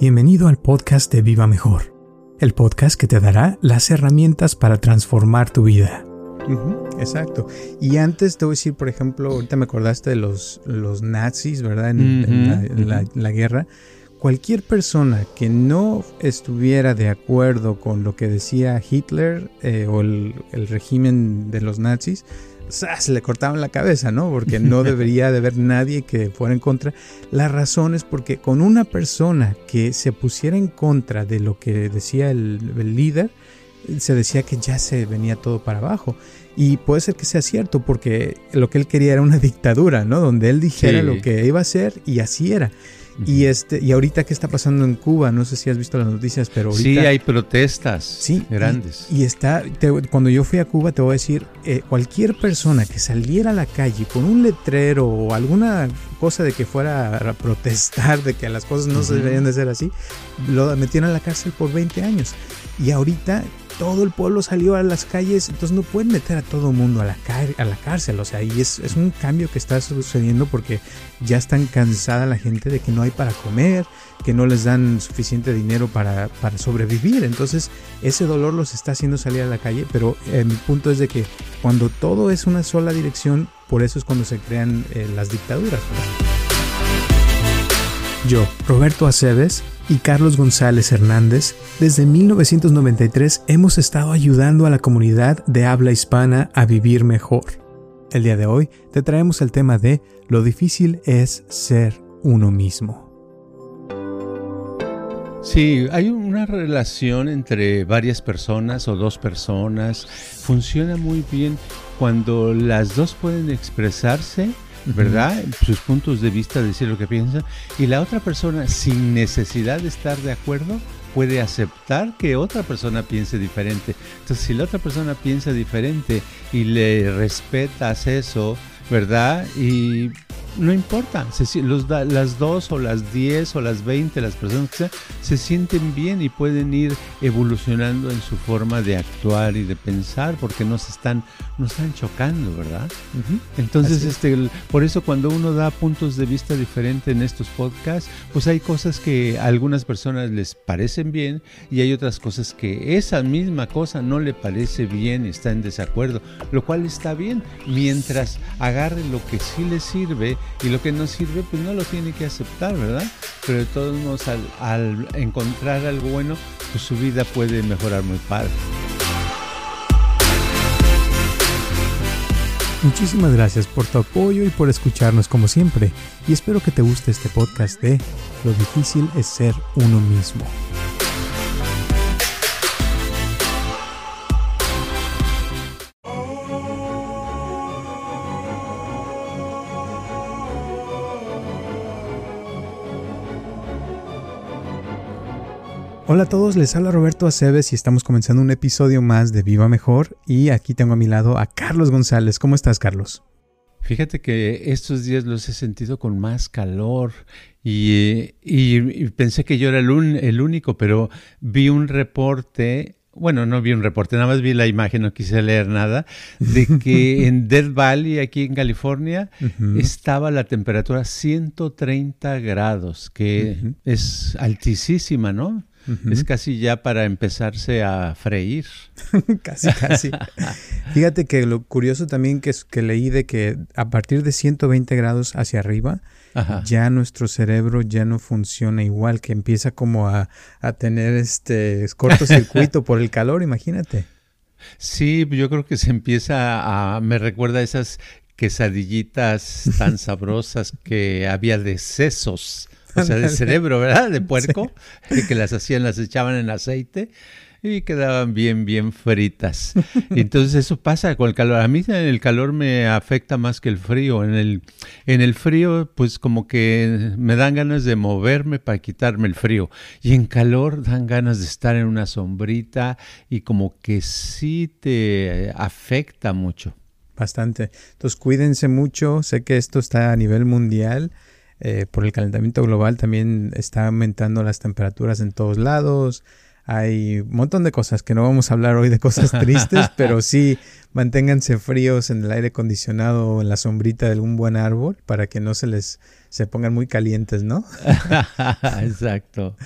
Bienvenido al podcast de Viva Mejor, el podcast que te dará las herramientas para transformar tu vida. Exacto. Y antes te voy a decir, por ejemplo, ahorita me acordaste de los, los nazis, ¿verdad? En, en la, en la- la guerra. Cualquier persona que no estuviera de acuerdo con lo que decía Hitler eh, o el, el régimen de los nazis, ¡zas! le cortaban la cabeza, ¿no? Porque no debería de haber nadie que fuera en contra. La razón es porque con una persona que se pusiera en contra de lo que decía el, el líder, se decía que ya se venía todo para abajo. Y puede ser que sea cierto, porque lo que él quería era una dictadura, ¿no? Donde él dijera Sí. lo que iba a hacer y así era. Y este, y ahorita qué está pasando en Cuba, no sé si has visto las noticias, pero ahorita Sí, hay protestas Sí, grandes. Y, y está, te- cuando yo fui a Cuba, te voy a decir, eh, cualquier persona que saliera a la calle con un letrero o alguna cosa de que fuera a protestar de que las cosas no se deberían de ser así, lo metieron a la cárcel por 20 años. Y ahorita todo el pueblo salió a las calles, entonces no pueden meter a todo el mundo a la, a la cárcel. O sea, y es, es un cambio que está sucediendo porque ya están cansada la gente de que no hay para comer, que no les dan suficiente dinero para, para sobrevivir. Entonces, ese dolor los está haciendo salir a la calle, pero eh, mi punto es de que cuando todo es una sola dirección, por eso es cuando se crean eh, las dictaduras. Yo, Roberto Aceves y Carlos González Hernández, desde 1993 hemos estado ayudando a la comunidad de habla hispana a vivir mejor. El día de hoy te traemos el tema de lo difícil es ser uno mismo. Sí, hay una relación entre varias personas o dos personas. Funciona muy bien cuando las dos pueden expresarse, ¿verdad? Sus puntos de vista, decir lo que piensan. Y la otra persona, sin necesidad de estar de acuerdo, puede aceptar que otra persona piense diferente. Entonces, si la otra persona piensa diferente y le respetas eso, ¿verdad? Y no importa, se si- los da- las dos o las diez o las veinte, las personas que sean, se sienten bien y pueden ir evolucionando en su forma de actuar y de pensar porque no se están, no están chocando, ¿verdad? Entonces, Así este, por eso cuando uno da puntos de vista diferentes en estos podcasts, pues hay cosas que a algunas personas les parecen bien y hay otras cosas que esa misma cosa no le parece bien y está en desacuerdo, lo cual está bien, mientras agarre lo que sí le sirve y lo que no sirve, pues no lo tiene que aceptar, ¿verdad? Pero de todos modos, al, encontrar algo bueno, pues su vida puede mejorar muy padre. Muchísimas gracias por tu apoyo y por escucharnos como siempre. Y espero que te guste este podcast de Lo difícil es ser uno mismo. Hola a todos, les habla Roberto Aceves y estamos comenzando un episodio más de Viva Mejor. Y aquí tengo a mi lado a Carlos González. ¿Cómo estás, Carlos? Fíjate que estos días los he sentido con más calor y, y- y pensé que yo era el, un- el único, pero vi un reporte, bueno, no vi un reporte, nada más vi la imagen, no quise leer nada, de que en Death Valley, aquí en California, estaba la temperatura 130 grados, que es altísima, ¿no? Es casi ya para empezarse a freír. casi, casi. Fíjate que lo curioso también que, es, que leí de que a partir de 120 grados hacia arriba, Ajá. ya nuestro cerebro ya no funciona igual, que empieza como a, a tener este cortocircuito por el calor, imagínate. Sí, yo creo que se empieza a, me recuerda a esas quesadillitas tan sabrosas que había de sesos, o sea, de cerebro, ¿verdad? De puerco, que las hacían, las echaban en aceite y quedaban bien, bien fritas. Entonces eso pasa con el calor. A mí el calor me afecta más que el frío. En el, en el frío, pues como que me dan ganas de moverme para quitarme el frío. Y en calor dan ganas de estar en una sombrita y como que sí te afecta mucho. Bastante. Entonces cuídense mucho. Sé que esto está a nivel mundial. Eh, por el calentamiento global también está aumentando las temperaturas en todos lados. Hay un montón de cosas que no vamos a hablar hoy de cosas tristes, pero sí manténganse fríos en el aire acondicionado o en la sombrita de algún buen árbol para que no se les se pongan muy calientes, ¿no? Exacto.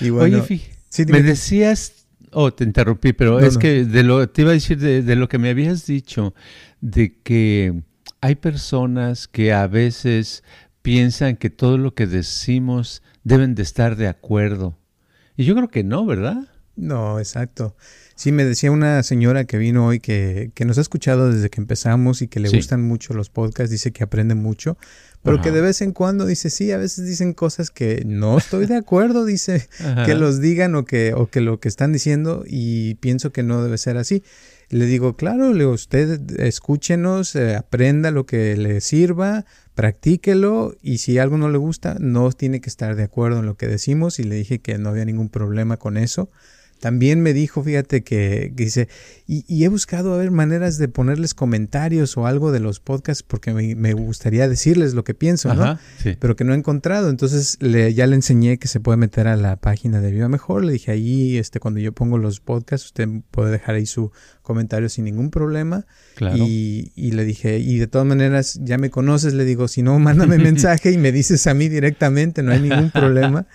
Y bueno, Oye, me decías, oh, te interrumpí, pero es que de lo te iba a decir de lo que me habías dicho de que hay personas que a veces piensan que todo lo que decimos deben de estar de acuerdo. Y yo creo que no, ¿verdad? No, exacto. Sí, me decía una señora que vino hoy que, que nos ha escuchado desde que empezamos y que le gustan mucho los podcasts, dice que aprende mucho, pero que de vez en cuando dice, sí, a veces dicen cosas que no estoy de acuerdo, dice, que los digan o que, o que lo que están diciendo y pienso que no debe ser así. Le digo, claro, le usted escúchenos, eh, aprenda lo que le sirva, practíquelo y si algo no le gusta, no tiene que estar de acuerdo en lo que decimos y le dije que no había ningún problema con eso. También me dijo, fíjate que, dice, y, he buscado a ver maneras de ponerles comentarios o algo de los podcasts porque me, gustaría decirles lo que pienso, ¿no? Pero que no he encontrado. Entonces le, ya le enseñé que se puede meter a la página de Viva Mejor. Le dije ahí, este, cuando yo pongo los podcasts, usted puede dejar ahí su comentario sin ningún problema. Claro. Y, y le dije, y de todas maneras, ya me conoces, le digo, si no, mándame mensaje y me dices a mí directamente, no hay ningún problema.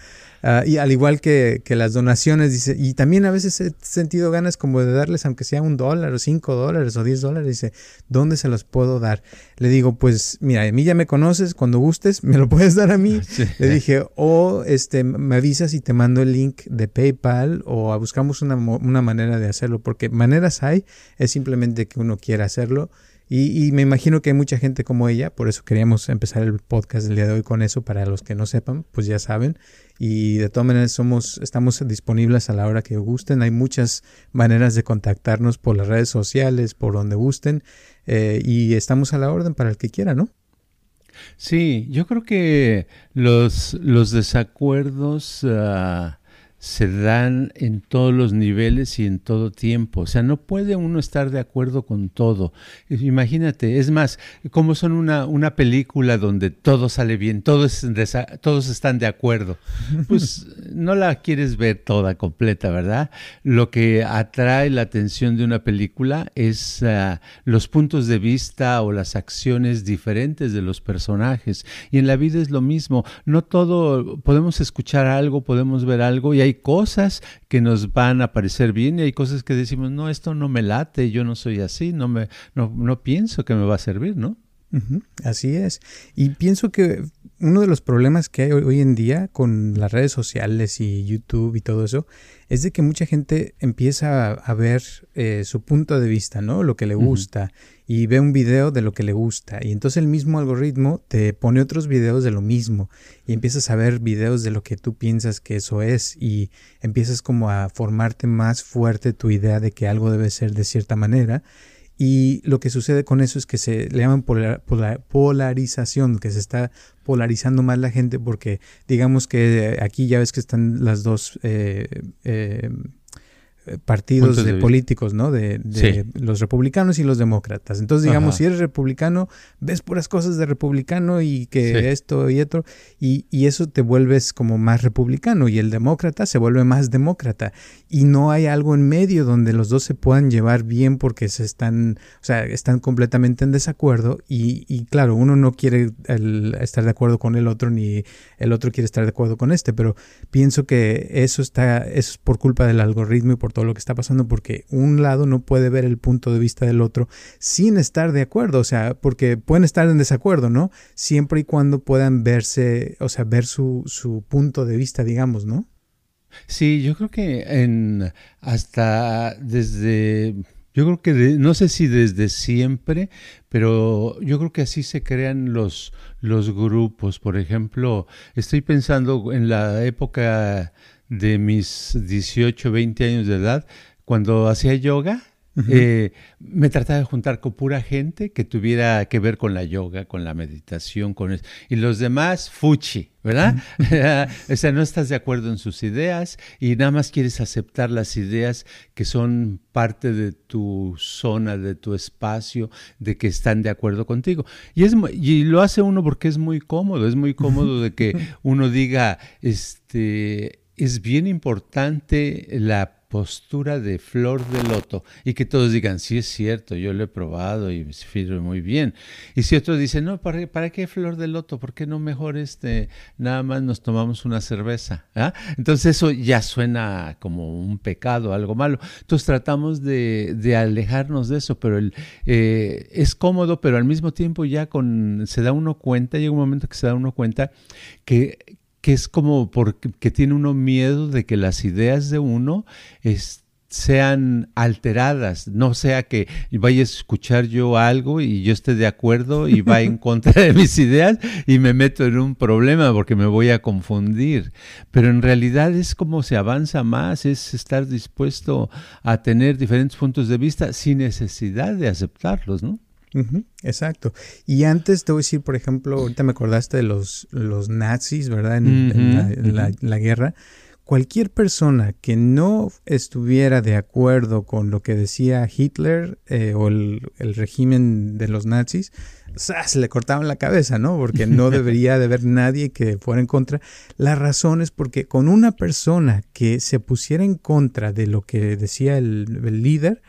Ah, y al igual que, que, las donaciones, dice, y también a veces he sentido ganas como de darles, aunque sea un dólar o cinco dólares o diez dólares, dice, ¿dónde se los puedo dar? Le digo, pues mira, a mí ya me conoces, cuando gustes, me lo puedes dar a mí. Le dije, o este, me avisas y te mando el link de PayPal o buscamos una, una manera de hacerlo, porque maneras hay, es simplemente que uno quiera hacerlo. Y, y, me imagino que hay mucha gente como ella, por eso queríamos empezar el podcast del día de hoy con eso, para los que no sepan, pues ya saben. Y de todas maneras somos, estamos disponibles a la hora que gusten. Hay muchas maneras de contactarnos por las redes sociales, por donde gusten, eh, y estamos a la orden para el que quiera, ¿no? Sí, yo creo que los, los desacuerdos... Uh se dan en todos los niveles y en todo tiempo. O sea, no puede uno estar de acuerdo con todo. Imagínate, es más, como son una, una película donde todo sale bien, todos, todos están de acuerdo. Pues no la quieres ver toda completa, ¿verdad? Lo que atrae la atención de una película es ah, los puntos de vista o las acciones diferentes de los personajes. Y en la vida es lo mismo. No todo, podemos escuchar algo, podemos ver algo y hay cosas que nos van a parecer bien y hay cosas que decimos, no, esto no me late, yo no soy así, no, me, no, no pienso que me va a servir, ¿no? Así es. Y pienso que uno de los problemas que hay hoy en día con las redes sociales y YouTube y todo eso es de que mucha gente empieza a, ver eh, su punto de vista, ¿no? Lo que le gusta y ve un video de lo que le gusta. Y entonces el mismo algoritmo te pone otros videos de lo mismo y empiezas a ver videos de lo que tú piensas que eso es y empiezas como a formarte más fuerte tu idea de que algo debe ser de cierta manera. Y lo que sucede con eso es que se le llaman polarización, que se está polarizando más la gente porque digamos que aquí ya ves que están las dos eh, eh, partidos de, políticos, ¿no? De, los republicanos y los demócratas. Entonces, digamos, si eres republicano, ves puras cosas de republicano y que esto y otro, y, y, eso te vuelves como más republicano y el demócrata se vuelve más demócrata. Y no hay algo en medio donde los dos se puedan llevar bien porque se están, o sea, están completamente en desacuerdo y, y claro, uno no quiere estar de acuerdo con el otro ni el otro quiere estar de acuerdo con este, pero pienso que eso está, eso es por culpa del algoritmo y por todo lo que está pasando porque un lado no puede ver el punto de vista del otro sin estar de acuerdo, o sea, porque pueden estar en desacuerdo, ¿no? Siempre y cuando puedan verse, o sea, ver su, su punto de vista, digamos, ¿no? Sí, yo creo que en hasta desde yo creo que no sé si desde siempre, pero yo creo que así se crean los, los grupos. Por ejemplo, estoy pensando en la época de mis 18, 20 años de edad, cuando hacía yoga, eh, me trataba de juntar con pura gente que tuviera que ver con la yoga, con la meditación, con eso. Y los demás, fuchi, ¿verdad? o sea, no estás de acuerdo en sus ideas y nada más quieres aceptar las ideas que son parte de tu zona, de tu espacio, de que están de acuerdo contigo. Y, es, y lo hace uno porque es muy cómodo, es muy cómodo de que uno diga, este, es bien importante la postura de flor de loto y que todos digan, sí es cierto, yo lo he probado y me sirve muy bien. Y si otros dicen, no, ¿para, ¿para qué flor de loto? ¿Por qué no mejor este, nada más nos tomamos una cerveza? ¿Ah? Entonces eso ya suena como un pecado, algo malo. Entonces tratamos de, alejarnos de eso, pero eh, es cómodo, pero al mismo tiempo ya con, se da uno cuenta, llega un momento que se da uno cuenta que, que es como porque tiene uno miedo de que las ideas de uno sean alteradas, no sea que vaya a escuchar yo algo y yo esté de acuerdo y va en contra de mis ideas y me meto en un problema porque me voy a confundir. Pero en realidad es como se avanza más, es estar dispuesto a tener diferentes puntos de vista sin necesidad de aceptarlos, ¿no? Exacto. Y antes te voy a decir, por ejemplo, ahorita me acordaste de los, los nazis, ¿verdad? En, la, guerra. Cualquier persona que no estuviera de acuerdo con lo que decía Hitler eh, o el, régimen de los nazis, se le cortaban la cabeza, ¿no? Porque no debería de haber nadie que fuera en contra. La razón es porque con una persona que se pusiera en contra de lo que decía el líder,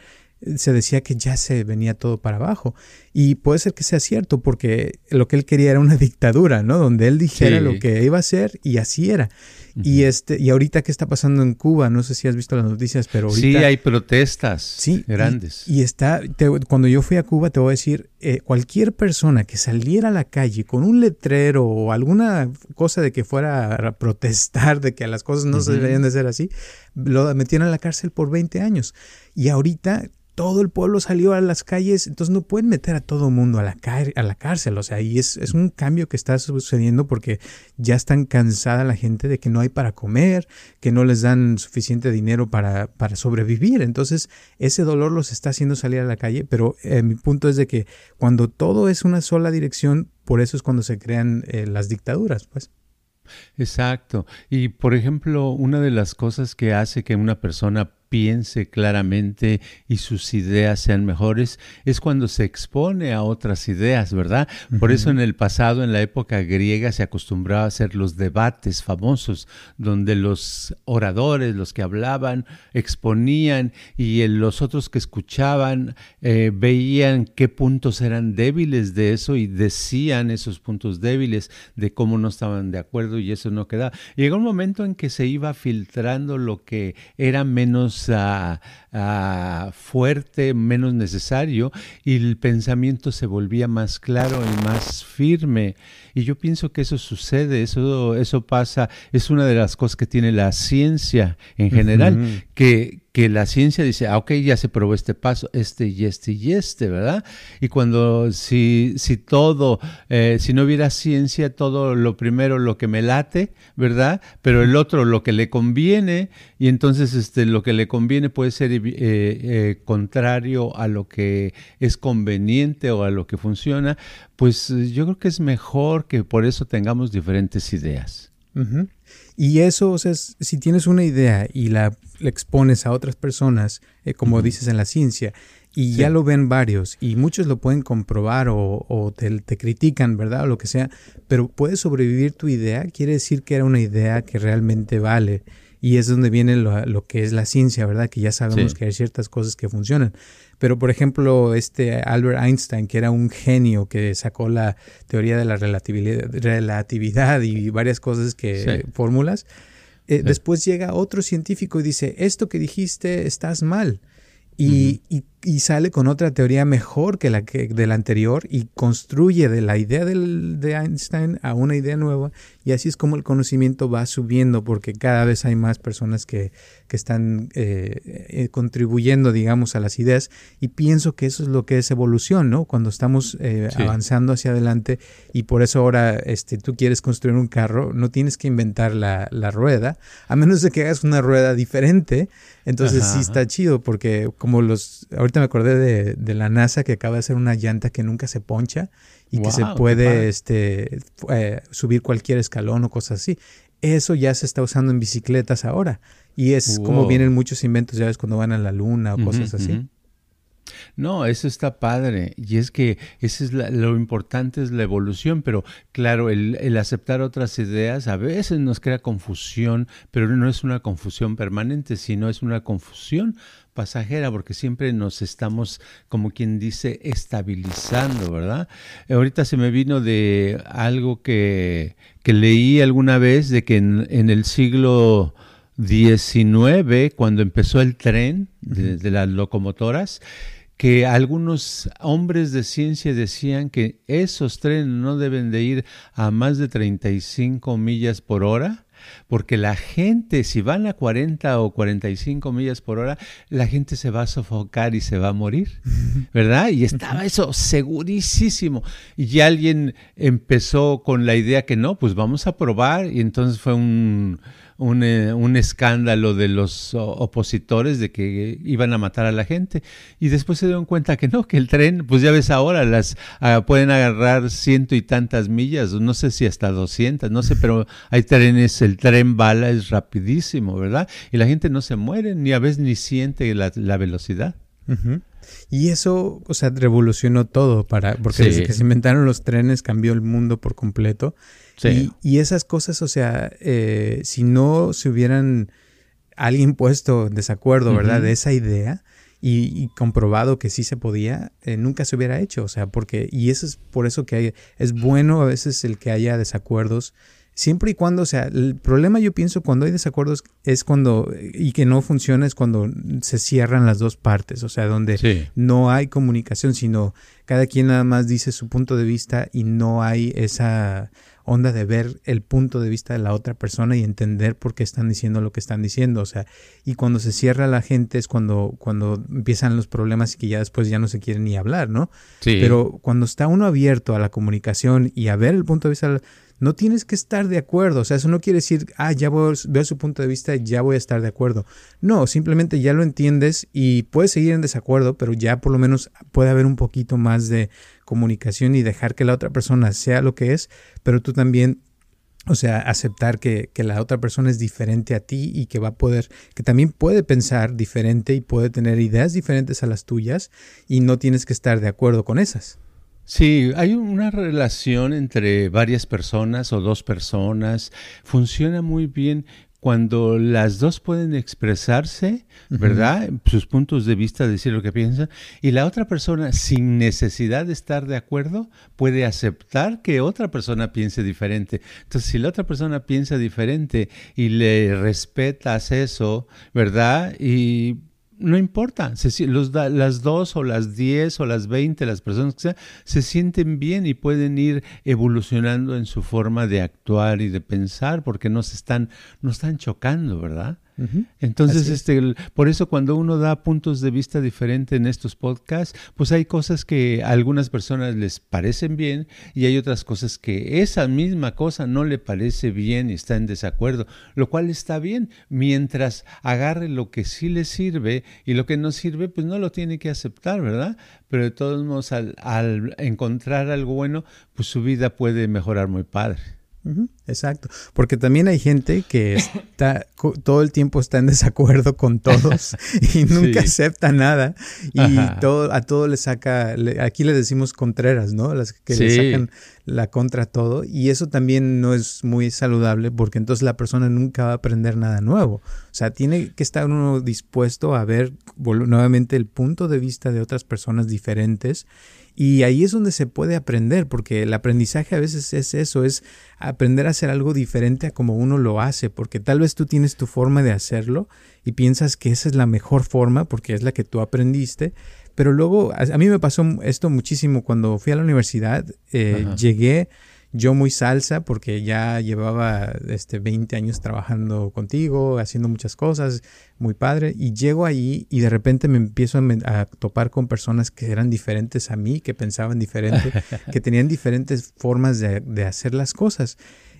se decía que ya se venía todo para abajo. Y puede ser que sea cierto, porque lo que él quería era una dictadura, ¿no? Donde él dijera lo que iba a hacer y así era. Y este, y ahorita qué está pasando en Cuba, no sé si has visto las noticias, pero ahorita. Sí, hay protestas grandes. Y, está, cuando yo fui a Cuba, te voy a decir, eh, cualquier persona que saliera a la calle con un letrero o alguna cosa de que fuera a protestar de que las cosas no se deberían de ser así, lo metieron a la cárcel por 20 años. Y ahorita todo el pueblo salió a las calles, entonces no pueden meter a todo el mundo a la, a la cárcel, o sea, y es, es, un cambio que está sucediendo porque ya están cansada la gente de que no hay para comer, que no les dan suficiente dinero para, para sobrevivir, entonces ese dolor los está haciendo salir a la calle, pero eh, mi punto es de que cuando todo es una sola dirección, por eso es cuando se crean eh, las dictaduras, pues. Exacto. Y por ejemplo, una de las cosas que hace que una persona piense claramente y sus ideas sean mejores, es cuando se expone a otras ideas, ¿verdad? Por eso en el pasado, en la época griega, se acostumbraba a hacer los debates famosos, donde los oradores, los que hablaban, exponían y los otros que escuchaban eh, veían qué puntos eran débiles de eso y decían esos puntos débiles de cómo no estaban de acuerdo y eso no quedaba. llegó un momento en que se iba filtrando lo que era menos fuerte, menos necesario, y el pensamiento se volvía más claro y más firme. Y yo pienso que eso sucede, eso, eso pasa, es una de las cosas que tiene la ciencia en general, que, que la ciencia dice, ah, ok, ya se probó este paso, este y este y este, ¿verdad? Y cuando, si, si todo, eh, si no hubiera ciencia, todo lo primero lo que me late, ¿verdad? Pero el otro lo que le conviene, y entonces este, lo que le conviene puede ser eh, eh, contrario a lo que es conveniente o a lo que funciona, pues yo creo que es mejor que por eso tengamos diferentes ideas. Y eso, o sea, si tienes una idea y la, expones a otras personas, eh, como dices en la ciencia, y ya lo ven varios, y muchos lo pueden comprobar o, te, te, critican, ¿verdad? O lo que sea, pero puede sobrevivir tu idea, quiere decir que era una idea que realmente vale. Y es donde viene lo, que es la ciencia, ¿verdad? Que ya sabemos que hay ciertas cosas que funcionan. Pero, por ejemplo, este Albert Einstein, que era un genio que sacó la teoría de la relatividad, relatividad y varias cosas que, fórmulas, eh, después llega otro científico y dice, esto que dijiste estás mal. Y, y sale con otra teoría mejor que la que de la anterior y construye de la idea del, de Einstein a una idea nueva y así es como el conocimiento va subiendo porque cada vez hay más personas que, que están eh, eh, contribuyendo digamos a las ideas y pienso que eso es lo que es evolución no cuando estamos eh, avanzando hacia adelante y por eso ahora este tú quieres construir un carro no tienes que inventar la, la rueda a menos de que hagas una rueda diferente. Entonces sí está chido porque como los, ahorita me acordé de, de, la NASA que acaba de hacer una llanta que nunca se poncha y que se puede este, eh, subir cualquier escalón o cosas así. Eso ya se está usando en bicicletas ahora y es como vienen muchos inventos, ya ves, cuando van a la luna o cosas así. No, eso está padre. Y es que eso es lo importante es la evolución, pero claro, el, aceptar otras ideas a veces nos crea confusión, pero no es una confusión permanente, sino es una confusión pasajera, porque siempre nos estamos, como quien dice, estabilizando, ¿verdad? Ahorita se me vino de algo que, que leí alguna vez, de que en, el siglo XIX, cuando empezó el tren de las locomotoras, que algunos hombres de ciencia decían que esos trenes no deben de ir a más de 35 millas por hora, porque la gente, si van a 40 o 45 millas por hora, la gente se va a sofocar y se va a morir, ¿verdad? Y estaba eso segurísimo. Y alguien empezó con la idea que no, pues vamos a probar, y entonces fue un eh, un, escándalo de los opositores de que iban a matar a la gente y después se dieron cuenta que no, que el tren, pues ya ves ahora, las ah, pueden agarrar ciento y tantas millas, no sé si hasta 200, no sé, pero hay trenes, el tren bala es rapidísimo, ¿verdad? Y la gente no se muere, ni a veces ni siente la, velocidad. Y eso, o sea, revolucionó todo para, porque desde que se inventaron los trenes cambió el mundo por completo. Y, esas cosas, o sea, eh, si no se hubieran alguien puesto en desacuerdo, ¿verdad? De esa idea y, comprobado que sí se podía, eh, nunca se hubiera hecho, o sea, porque, y eso es por eso que hay, es bueno a veces el que haya desacuerdos siempre y cuando, o sea, el problema yo pienso cuando hay desacuerdos es cuando, y que no funciona, es cuando se cierran las dos partes, o sea, donde no hay comunicación, sino cada quien nada más dice su punto de vista y no hay esa onda de ver el punto de vista de la otra persona y entender por qué están diciendo lo que están diciendo. O sea, y cuando se cierra la gente es cuando, cuando empiezan los problemas y que ya después ya no se quiere ni hablar, ¿no? Sí. Pero cuando está uno abierto a la comunicación y a ver el punto de vista no tienes que estar de acuerdo. O sea, eso no quiere decir, ah, ya veo su punto de vista ya voy a estar de acuerdo. No, simplemente ya lo entiendes y puedes seguir en desacuerdo, pero ya por lo menos puede haber un poquito más de comunicación y dejar que la otra persona sea lo que es, pero tú también o sea, aceptar que, que, la otra persona es diferente a ti y que va a poder, que también puede pensar diferente y puede tener ideas diferentes a las tuyas y no tienes que estar de acuerdo con esas. Sí, hay una relación entre varias personas o dos personas. Funciona muy bien cuando las dos pueden expresarse, ¿verdad? Sus puntos de vista, decir lo que piensan, y la otra persona, sin necesidad de estar de acuerdo, puede aceptar que otra persona piense diferente. Entonces, si la otra persona piensa diferente y le respetas eso, ¿verdad? Y no importa, los, las dos o las diez o las veinte, las personas que sean, se sienten bien y pueden ir evolucionando en su forma de actuar y de pensar porque no se están, no están chocando, ¿verdad? Entonces, este, por eso cuando uno da puntos de vista diferentes en estos podcasts, pues hay cosas que a algunas personas les parecen bien y hay otras cosas que esa misma cosa no le parece bien y está en desacuerdo, lo cual está bien, mientras agarre lo que sí le sirve y lo que no sirve, pues no lo tiene que aceptar, ¿verdad? Pero de todos modos, al, al encontrar algo bueno, pues su vida puede mejorar muy padre exacto, porque también hay gente que está todo el tiempo está en desacuerdo con todos y nunca acepta nada. Y todo a todo le saca, aquí le decimos contreras, ¿no? Las que le sacan la contra todo. Y eso también no es muy saludable porque entonces la persona nunca va a aprender nada nuevo. O sea, tiene que estar uno dispuesto a ver nuevamente el punto de vista de otras personas diferentes y ahí es donde se puede aprender, porque el aprendizaje a veces es eso, es aprender a hacer algo diferente a como uno lo hace, porque tal vez tú tienes tu forma de hacerlo y piensas que esa es la mejor forma porque es la que tú aprendiste, Pero luego, a, mí me pasó esto muchísimo cuando fui a la universidad, eh, llegué yo muy salsa porque ya llevaba este 20 años trabajando contigo, haciendo muchas cosas, muy padre, y llego ahí y de repente me empiezo a, topar con personas que eran diferentes a mí, que pensaban diferente, que tenían diferentes formas de, de hacer las cosas.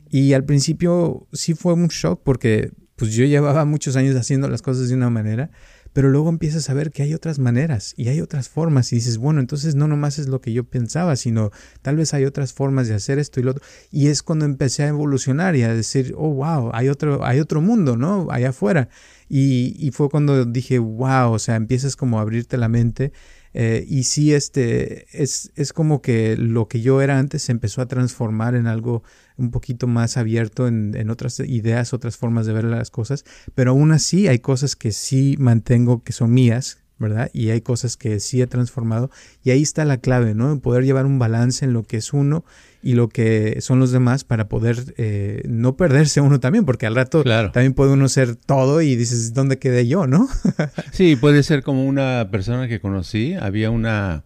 Y al principio sí fue un shock porque pues yo llevaba muchos años haciendo las cosas de una manera pero luego empiezas a ver que hay otras maneras y hay otras formas y dices, bueno, entonces no nomás es lo que yo pensaba, sino tal vez hay otras formas de hacer esto y lo otro. Y es cuando empecé a evolucionar y a decir, oh, wow, hay otro, hay otro mundo, ¿no? Allá afuera. Y, y fue cuando dije, wow, o sea, empiezas como a abrirte la mente eh, y sí, este, es, es, como que lo que yo era antes se empezó a transformar en algo un poquito más abierto en, en, otras ideas, otras formas de ver las cosas, pero aún así hay cosas que sí mantengo que son mías, ¿verdad? Y hay cosas que sí he transformado y ahí está la clave, ¿no? En poder llevar un balance en lo que es uno y lo que son los demás para poder eh, no perderse uno también, porque al rato también puede uno ser todo y dices, ¿dónde quedé yo, no? sí, puede ser como una persona que conocí, había una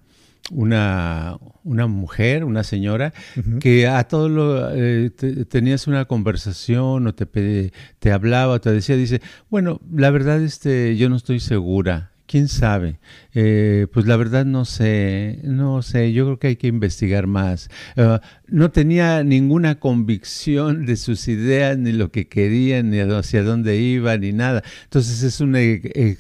una, una mujer, una señora, que a todo lo eh, tenías una conversación o te, te hablaba, te decía, dice, bueno, la verdad este, yo no estoy segura quién sabe. Eh, pues la verdad no sé, no sé, yo creo que hay que investigar más. Ah, no tenía ninguna convicción de sus ideas, ni lo que querían, ni hacia dónde iban, ni nada. Entonces es un, eh,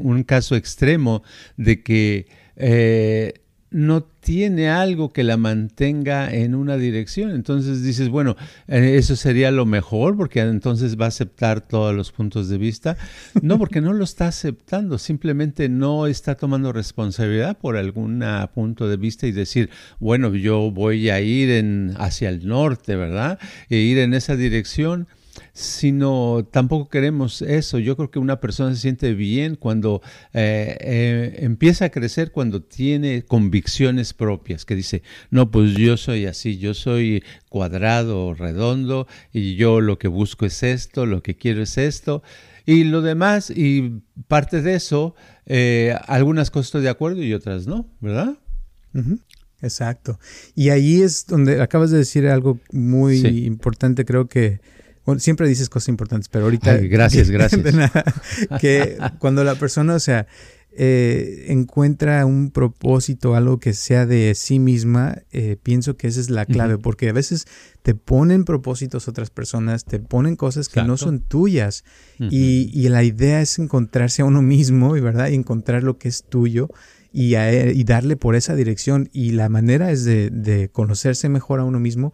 un caso extremo de que eh, no tiene algo que la mantenga en una dirección. Entonces dices, bueno, eh, eso sería lo mejor porque entonces va a aceptar todos los puntos de vista. No, porque no lo está aceptando, simplemente no está tomando responsabilidad por algún punto de vista y decir, bueno, yo voy a ir en, hacia el norte, ¿verdad? E ir en esa dirección sino tampoco queremos eso. Yo creo que una persona se siente bien cuando eh, eh, empieza a crecer, cuando tiene convicciones propias, que dice, no, pues yo soy así, yo soy cuadrado o redondo y yo lo que busco es esto, lo que quiero es esto. Y lo demás, y parte de eso, eh, algunas cosas estoy de acuerdo y otras no, ¿verdad? Exacto. Y ahí es donde acabas de decir algo muy importante, creo que siempre dices cosas importantes, pero ahorita... gracias, gracias. que cuando la persona, o sea, eh, encuentra un propósito, algo que sea de sí misma, eh, pienso que esa es la clave, porque a veces te ponen propósitos otras personas, te ponen cosas que no son tuyas, y, y, la idea es encontrarse a uno mismo, ¿verdad? Y encontrar lo que es tuyo. Y, y darle por esa dirección. Y la manera es de, de conocerse mejor a uno mismo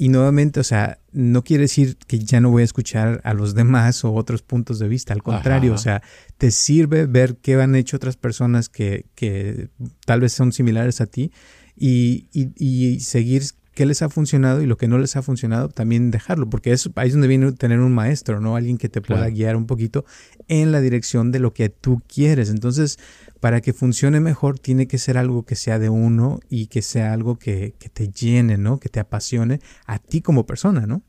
y nuevamente, o sea, no quiere decir que ya no voy a escuchar a los demás o otros puntos de vista. Al contrario, o sea, te sirve ver qué han hecho otras personas que, que tal vez son similares a ti y, y, y, seguir qué les ha funcionado y lo que no les ha funcionado, también dejarlo, porque es ahí es donde viene tener un maestro, ¿no? Alguien que te pueda guiar un poquito en la dirección de lo que tú quieres. Entonces, para que funcione mejor tiene que ser algo que sea de uno y que sea algo que, que te llene, ¿no? Que te apasione a ti como persona, ¿no?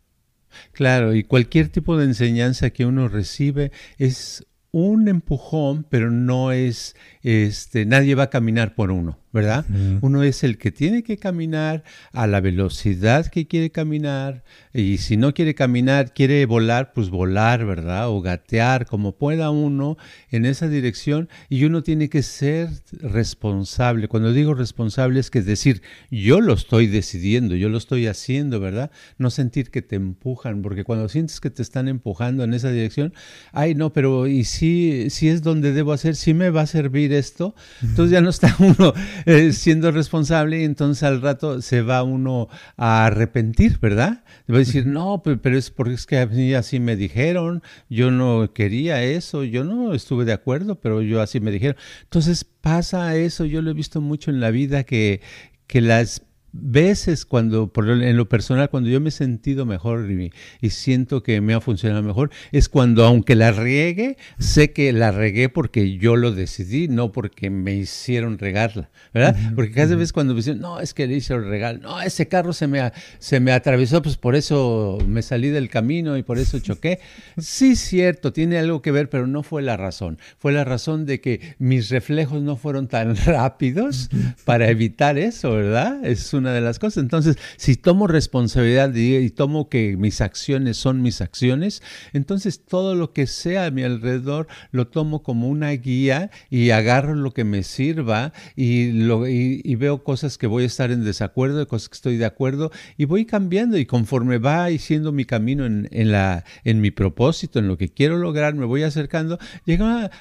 Claro, y cualquier tipo de enseñanza que uno recibe es un empujón, pero no es, este, nadie va a caminar por uno. ¿verdad? Uno es el que tiene que caminar a la velocidad que quiere caminar y si no quiere caminar, quiere volar, pues volar, ¿verdad? O gatear como pueda uno en esa dirección y uno tiene que ser responsable. Cuando digo responsable es que es decir, yo lo estoy decidiendo, yo lo estoy haciendo, ¿verdad? No sentir que te empujan, porque cuando sientes que te están empujando en esa dirección, ay, no, pero ¿y si, si es donde debo hacer? ¿Si me va a servir esto? Entonces ya no está uno eh, siendo responsable y entonces al rato se va uno a arrepentir, ¿verdad? Va a decir, no, pero es porque es que a mí así me dijeron, yo no quería eso, yo no estuve de acuerdo, pero yo así me dijeron. Entonces pasa eso, yo lo he visto mucho en la vida que, que las veces cuando, por, en lo personal, cuando yo me he sentido mejor y, y, siento que me ha funcionado mejor, es cuando aunque la riegue, sé que la regué porque yo lo decidí, no porque me hicieron regarla, ¿verdad? porque cada vez cuando me dicen, no, es que le hice el regalo, no, ese carro se me, se me atravesó, pues por eso me salí del camino y por eso choqué. sí, cierto, tiene algo que ver, pero no fue la razón. Fue la razón de que mis reflejos no fueron tan rápidos para evitar eso, ¿verdad? Es una de las cosas. Entonces, si tomo responsabilidad y, tomo que mis acciones son mis acciones, entonces todo lo que sea a mi alrededor lo tomo como una guía y agarro lo que me sirva y, lo, y, veo cosas que voy a estar en desacuerdo, cosas que estoy de acuerdo y voy cambiando y conforme va siendo mi camino en, mi propósito, en lo que quiero lograr, me voy acercando,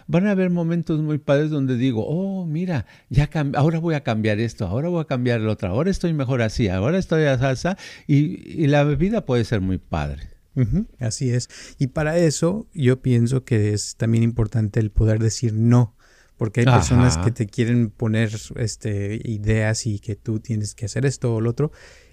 van a haber momentos muy padres donde digo, oh, mira, ya ahora voy a cambiar esto, ahora voy a cambiar lo otro, ahora estoy mejor así, ahora estoy a salsa y, la bebida puede ser muy padre. así es. Y para eso yo pienso que es también importante el poder decir no porque hay personas que te quieren poner este, ideas y que tú tienes que hacer esto o lo otro.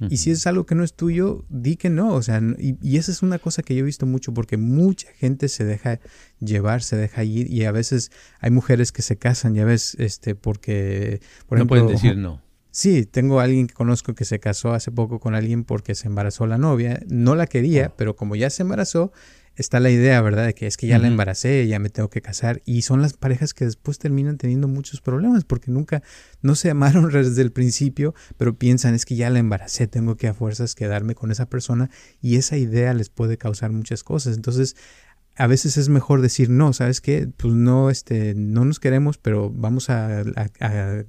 Y si es algo que no es tuyo, di que no. O sea, y, y, esa es una cosa que yo he visto mucho porque mucha gente se deja llevar, se deja ir y a veces hay mujeres que se casan, ya ves, este, porque... Por no pueden decir no. Sí, tengo a alguien que conozco que se casó hace poco con alguien porque se embarazó la novia. No la quería, oh. pero como ya se embarazó, está la idea, ¿verdad? De que es que ya la embaracé, ya me tengo que casar. Y son las parejas que después terminan teniendo muchos problemas porque nunca, no se amaron desde el principio, pero piensan es que ya la embaracé, tengo que a fuerzas quedarme con esa persona y esa idea les puede causar muchas cosas. Entonces, a veces es mejor decir no, ¿sabes qué? Pues no, este, no nos queremos, pero vamos a,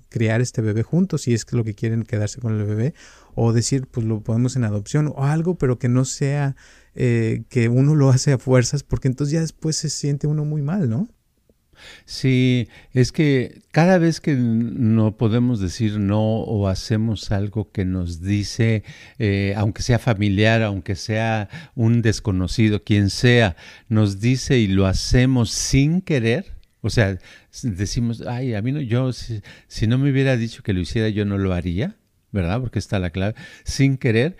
criar este bebé juntos si es lo que quieren quedarse con el bebé. O decir, pues lo podemos en adopción o algo, pero que no sea eh, que uno lo hace a fuerzas, porque entonces ya después se siente uno muy mal, ¿no? Sí, es que cada vez que no podemos decir no o hacemos algo que nos dice, eh, aunque sea familiar, aunque sea un desconocido, quien sea, nos dice y lo hacemos sin querer, o sea, decimos, ay, a mí no, yo, si, si no me hubiera dicho que lo hiciera, yo no lo haría, ¿verdad? Porque está la clave, sin querer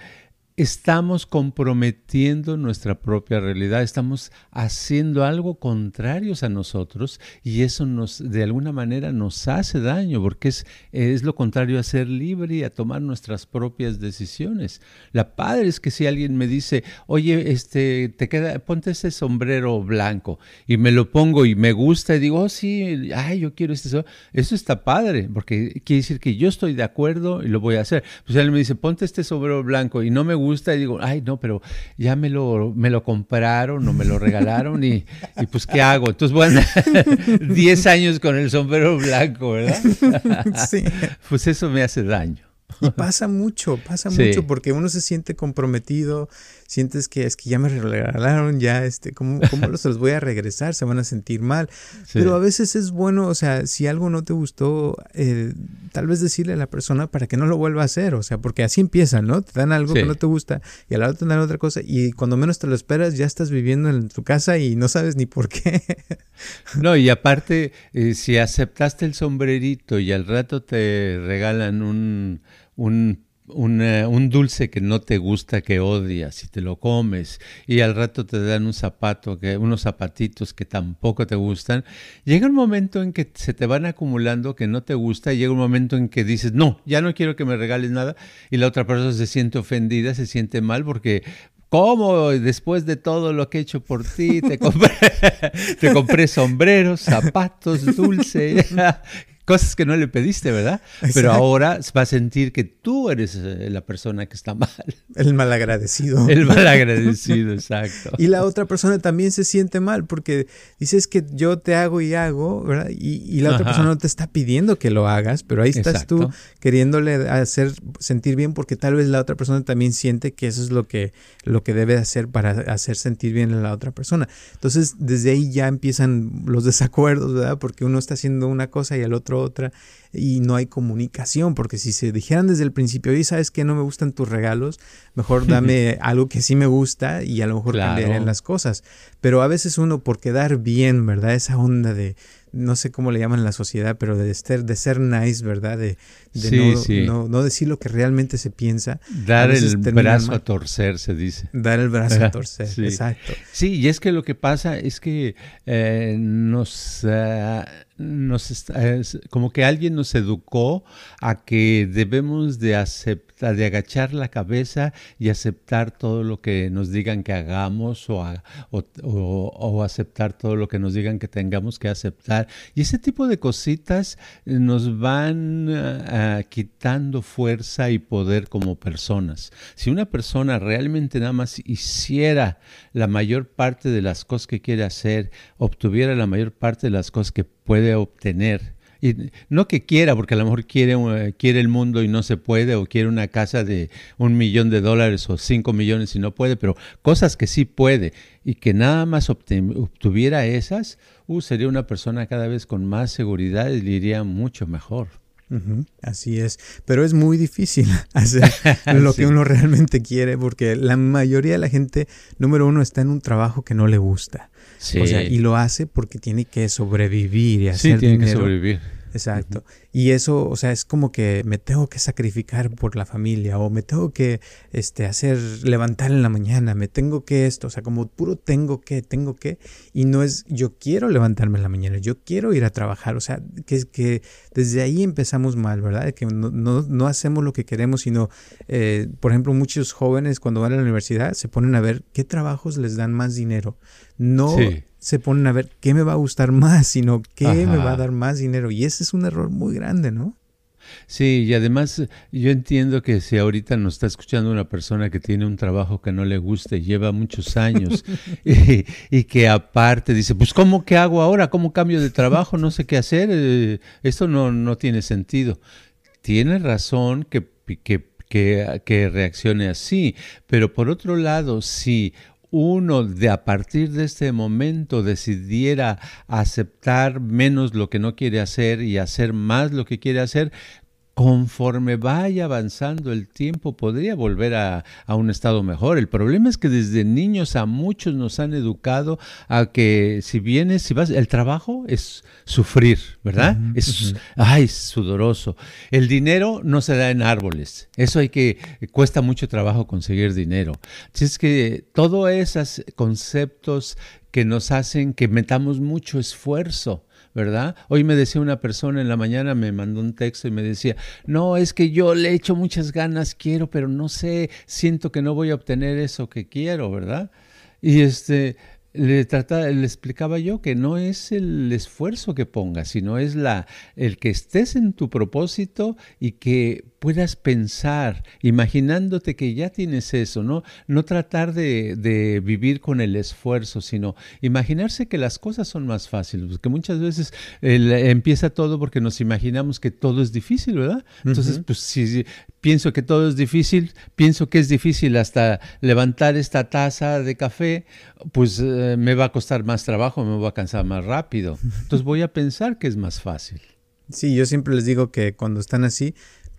estamos comprometiendo nuestra propia realidad, estamos haciendo algo contrario a nosotros y eso nos de alguna manera nos hace daño porque es, es lo contrario a ser libre y a tomar nuestras propias decisiones. La padre es que si alguien me dice, oye, este, te queda, ponte ese sombrero blanco y me lo pongo y me gusta y digo, oh sí, ay, yo quiero este sombrero, eso está padre porque quiere decir que yo estoy de acuerdo y lo voy a hacer. Pues él me dice, ponte este sombrero blanco y no me gusta gusta y digo, ay, no, pero ya me lo, me lo compraron o me lo regalaron y, y pues, ¿qué hago? Entonces, bueno, 10 años con el sombrero blanco, ¿verdad? sí. Pues eso me hace daño. Y pasa mucho, pasa mucho porque uno se siente comprometido, sientes que es que ya me regalaron, ya, este, ¿cómo, cómo se los voy a regresar? Se van a sentir mal. Pero a veces es bueno, o sea, si algo no te gustó, eh, tal vez decirle a la persona para que no lo vuelva a hacer, o sea, porque así empiezan, ¿no? Te dan algo que no te gusta y a la hora te dan otra cosa y cuando menos te lo esperas ya estás viviendo en tu casa y no sabes ni por qué. No, y aparte, eh, si aceptaste el sombrerito y al rato te regalan un, un un dulce que no te gusta, que odias, y te lo comes, y al rato te dan un zapato, que, unos zapatitos que tampoco te gustan, llega un momento en que se te van acumulando que no te gusta, y llega un momento en que dices, no, ya no quiero que me regales nada, y la otra persona se siente ofendida, se siente mal, porque ¿Cómo? Después de todo lo que he hecho por ti, te compré, te compré sombreros, zapatos, dulce, cosas que no le pediste, ¿verdad? Pero ahora va a sentir que tú eres eh, la persona que está mal. El malagradecido. El malagradecido, exacto. Y la otra persona también se siente mal porque dices que yo te hago y hago, ¿verdad? Y, la otra persona no te está pidiendo que lo hagas, pero ahí estás tú queriéndole hacer sentir bien porque tal vez la otra persona también siente que eso es lo que, lo que debe hacer para hacer sentir bien a la otra persona. Entonces, desde ahí ya empiezan los desacuerdos, ¿verdad? Porque uno está haciendo una cosa y el otro otra. Y no hay comunicación, porque si se dijeran desde el principio, y sabes que no me gustan tus regalos, mejor dame algo que sí me gusta y a lo mejor cambiaré las cosas. Pero a veces uno por quedar bien, ¿verdad? Esa onda de, no sé cómo le llaman en la sociedad, pero de ser, de ser nice, ¿verdad? De, no, No, decir lo que realmente se piensa. Dar el brazo a torcer, se dice. Dar el brazo a torcer, exacto. Sí, y es que lo que pasa es que eh, nos... Ah, nos como que alguien nos educó a que debemos de aceptar, de agachar la cabeza y aceptar todo lo que nos digan que hagamos o, aceptar todo lo que nos digan que tengamos que aceptar. Y ese tipo de cositas nos van ah, quitando fuerza y poder como personas. Si una persona realmente nada más hiciera la mayor parte de las cosas que quiere hacer, obtuviera la mayor parte de las cosas que puede obtener. Y no que quiera, porque a lo mejor quiere, eh, quiere el mundo y no se puede, o quiere una casa de un millón de dólares o cinco millones y no puede, pero cosas que sí puede y que nada más obtuviera esas, uh, sería una persona cada vez con más seguridad y le iría mucho mejor. Así es, pero es muy difícil hacer lo que uno realmente quiere porque la mayoría de la gente, número uno, está en un trabajo que no le gusta. O sea, y lo hace porque tiene que sobrevivir y hacer sí, tiene que sobrevivir. Exacto. Y eso, o sea, es como que me tengo que sacrificar por la familia o me tengo que este, hacer, levantar en la mañana, me tengo que esto, o sea, como puro tengo que, tengo que, y no es yo quiero levantarme en la mañana, yo quiero ir a trabajar, o sea, que, que desde ahí empezamos mal, ¿verdad? Que no, no, hacemos lo que queremos, sino, eh, por ejemplo, muchos jóvenes cuando van a la universidad se ponen a ver qué trabajos les dan más dinero. No se ponen a ver qué me va a gustar más, sino qué me va a dar más dinero. Y ese es un error muy grande, ¿no? Sí, y además yo entiendo que si ahorita nos está escuchando una persona que tiene un trabajo que no le gusta y lleva muchos años y, que aparte dice, pues ¿cómo que hago ahora? ¿Cómo cambio de trabajo? No sé qué hacer. Eh, esto no, no tiene sentido. Tiene razón que, que, que, que reaccione así, pero por otro lado, si uno de a partir de este momento decidiera aceptar menos lo que no quiere hacer y hacer más lo que quiere hacer, conforme vaya avanzando el tiempo, podría volver a, un estado mejor. El problema es que desde niños a muchos nos han educado a que si vienes, si vas, el trabajo es sufrir, ¿verdad? es, ay, sudoroso. El dinero no se da en árboles. Eso hay que, cuesta mucho trabajo conseguir dinero. Así es que todos esos conceptos que nos hacen que metamos mucho esfuerzo ¿verdad? Hoy me decía una persona en la mañana, me mandó un texto y me decía, no, es que yo le echo muchas ganas, quiero, pero no sé, siento que no voy a obtener eso que quiero, ¿verdad? Y este, le, trataba, le explicaba yo que no es el esfuerzo que pongas, sino es la, el que estés en tu propósito y que puedas pensar, imaginándote que ya tienes eso, ¿no? No tratar de, vivir con el esfuerzo, sino imaginarse que las cosas son más fáciles, porque muchas veces empieza todo porque nos imaginamos que todo es difícil, ¿verdad? Entonces, pues si, pienso que todo es difícil, pienso que es difícil hasta levantar esta taza de café, pues eh, me va a costar más trabajo, me va a cansar más rápido. Entonces voy a pensar que es más fácil. Sí, yo siempre les digo que cuando están así,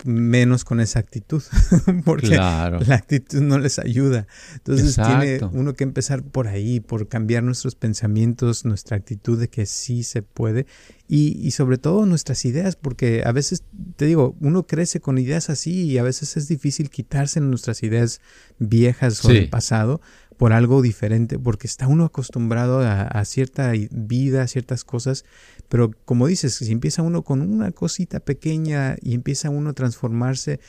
menos con esa actitud, porque la actitud no les ayuda. Entonces tiene uno que empezar por ahí, por cambiar nuestros pensamientos, nuestra actitud de que sí se puede y, y, sobre todo nuestras ideas, porque a veces, te digo, uno crece con ideas así y a veces es difícil quitarse nuestras ideas viejas o del pasado por algo diferente, porque está uno acostumbrado a, a cierta vida, a ciertas cosas pero como dices, si empieza uno con una cosita pequeña y empieza uno a transformarse,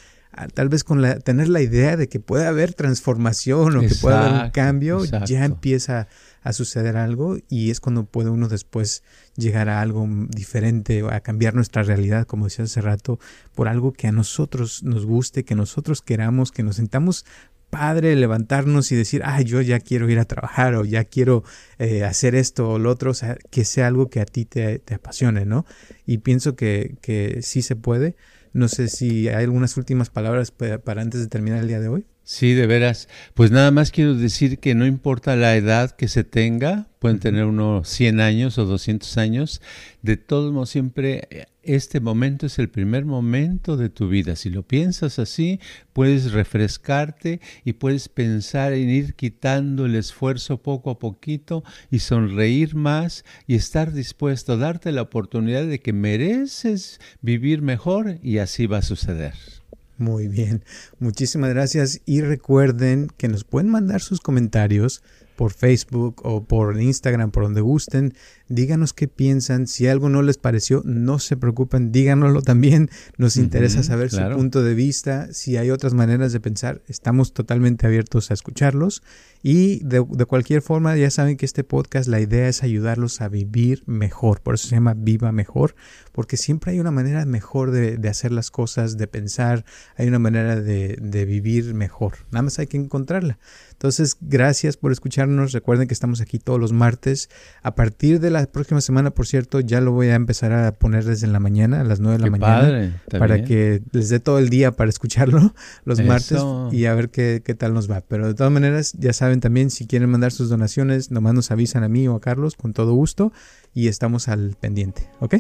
tal vez con la, tener la idea de que puede haber transformación o que puede haber un cambio, ya empieza a suceder algo y es cuando puede uno después llegar a algo diferente, a cambiar nuestra realidad, como decía hace rato, por algo que a nosotros nos guste, que nosotros queramos, que nos sentamos padre levantarnos y decir, ay, yo ya quiero ir a trabajar o ya quiero eh, hacer esto o lo otro, o sea, que sea algo que a ti te, apasione, ¿no? Y pienso que, que, sí se puede. No sé si hay algunas últimas palabras para antes de terminar el día de hoy. Sí, de veras. Pues nada más quiero decir que no importa la edad que se tenga, pueden tener unos 100 años o 200 años. De todos modos, siempre este momento es el primer momento de tu vida. Si lo piensas así, puedes refrescarte y puedes pensar en ir quitando el esfuerzo poco a poquito y sonreír más y estar dispuesto a darte la oportunidad de que mereces vivir mejor y así va a suceder. Muy bien, muchísimas gracias y recuerden que nos pueden mandar sus comentarios por Facebook o por Instagram, por donde gusten. Díganos qué piensan. Si algo no les pareció, no se preocupen, díganoslo también. Nos interesa saber su punto de vista. Si hay otras maneras de pensar, estamos totalmente abiertos a escucharlos. Y de, cualquier forma, ya saben que este podcast, la idea es ayudarlos a vivir mejor. Por eso se llama Viva Mejor, porque siempre hay una manera mejor de, hacer las cosas, de pensar, hay una manera de, de vivir mejor. Nada más hay que encontrarla. Entonces, gracias por escucharnos. Recuerden que estamos aquí todos los martes. A partir de la próxima semana, por cierto, ya lo voy a empezar a poner desde la mañana, a las 9 de la mañana. para que les dé todo el día para escucharlo los martes y a ver qué, qué tal nos va. Pero de todas maneras, ya saben también, si quieren mandar sus donaciones, nomás nos avisan a mí o a Carlos con todo gusto y estamos al pendiente. ¿Ok?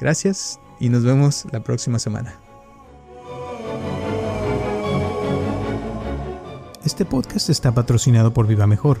Gracias y nos vemos la próxima semana. Este podcast está patrocinado por Viva Mejor.